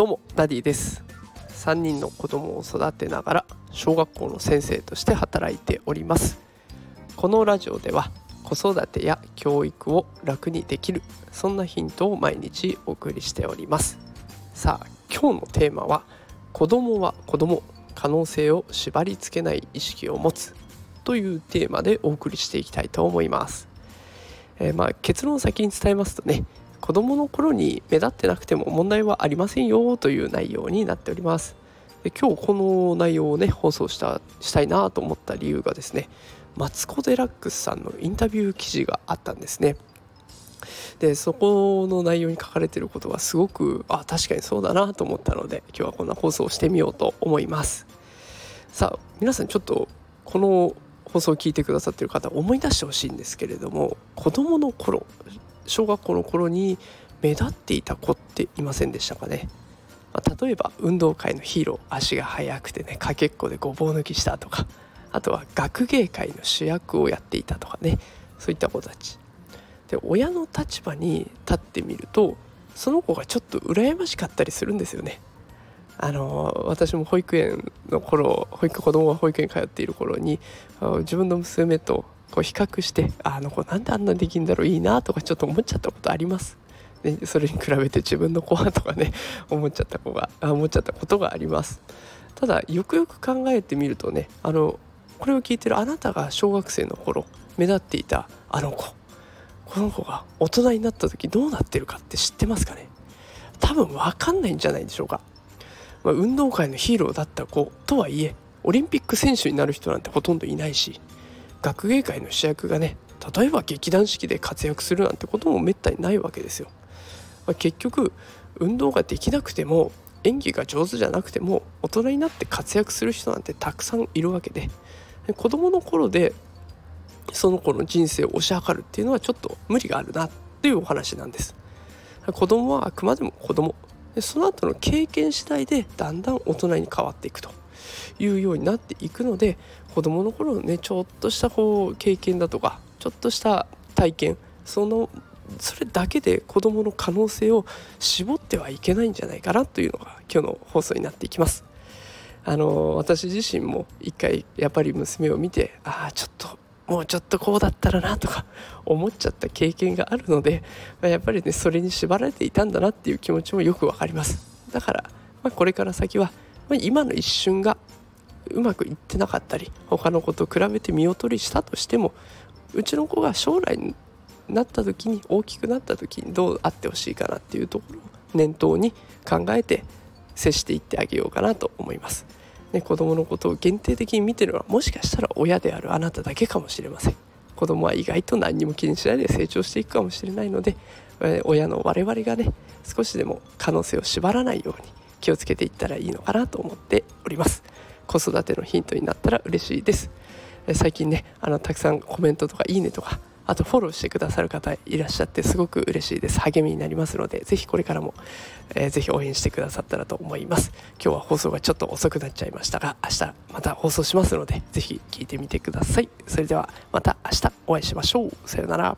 どうもダディです。3人の子供を育てながら小学校の先生として働いております。このラジオでは子育てや教育を楽にできるそんなヒントを毎日お送りしております。さあ今日のテーマは子供は子供可能性を縛り付けない意識を持つというテーマでお送りしていきたいと思います、えー、まあ結論を先に伝えますとね子供の頃に目立ってなくても問題はありませんよという内容になっております。で今日この内容をね放送したしたいなと思った理由がですねマツコ・デラックスさんのインタビュー記事があったんですね。でそこの内容に書かれてることがすごくあ確かにそうだなと思ったので今日はこんな放送をしてみようと思います。さあ皆さんちょっとこの放送を聞いてくださってる方思い出してほしいんですけれども子どもの頃小学校の頃に目立っていた子っていませんでしたかね、まあ、例えば運動会のヒーロー足が速くてねかけっこでごぼう抜きしたとかあとは学芸会の主役をやっていたとかねそういった子たち。で親の立場に立ってみるとその子がちょっと羨ましかったりするんですよね。あの私も保育園の頃保育子供が保育園通っている頃に自分の娘とこう比較してあの子なんであんなにできんだろういいなとかちょっと思っちゃったことあります。でそれに比べて自分の子はとかね 思っちゃった子が思っちゃったことがあります。ただよくよく考えてみるとねあのこれを聞いてるあなたが小学生の頃目立っていたあの子この子が大人になった時どうなってるかって知ってますかね？多分分かんないんじゃないでしょうか、まあ、運動会のヒーローだった子とはいえオリンピック選手になる人なんてほとんどいないし学芸会の主役がね例えば劇団四季で活躍するなんてこともめったにないわけですよ。まあ、結局運動ができなくても演技が上手じゃなくても大人になって活躍する人なんてたくさんいるわけで子供の頃でその子の人生を推し量るっていうのはちょっと無理があるなっていうお話なんです。子供はあくまでも子供でその後の経験次第でだんだん大人に変わっていくというようになっていくので子どもの頃のねちょっとしたこう経験だとかちょっとした体験そのそれだけで子どもの可能性を絞ってはいけないんじゃないかなというのが今日の放送になっていきます。あの私自身も一回やっぱり娘を見てああちょっともうちょっとこうだったらなとか思っちゃった経験があるのでまやっぱりねそれに縛られていたんだなっていう気持ちもよくわかりますだから、まあ、これから先は、今の一瞬がうまくいってなかったり他の子と比べて見劣りしたとしてもうちの子が将来になった時に大きくなった時にどうあってほしいかなっていうところを念頭に考えて接していってあげようかなと思います。ね、子供のことを限定的に見てるのはもしかしたら親であるあなただけかもしれません。子供は意外と何にも気にしないで成長していくかもしれないので親の我々がね少しでも可能性を縛らないように気をつけていったらいいのかなと思っております。子育てのヒントになったら嬉しいです。最近ねあのたくさんコメントとかいいねとかあとフォローしてくださる方いらっしゃってすごく嬉しいです。励みになりますのでぜひこれからも、えー、ぜひ応援してくださったらと思います。今日は放送がちょっと遅くなっちゃいましたが明日また放送しますのでぜひ聞いてみてください。それではまた明日お会いしましょう。さようなら。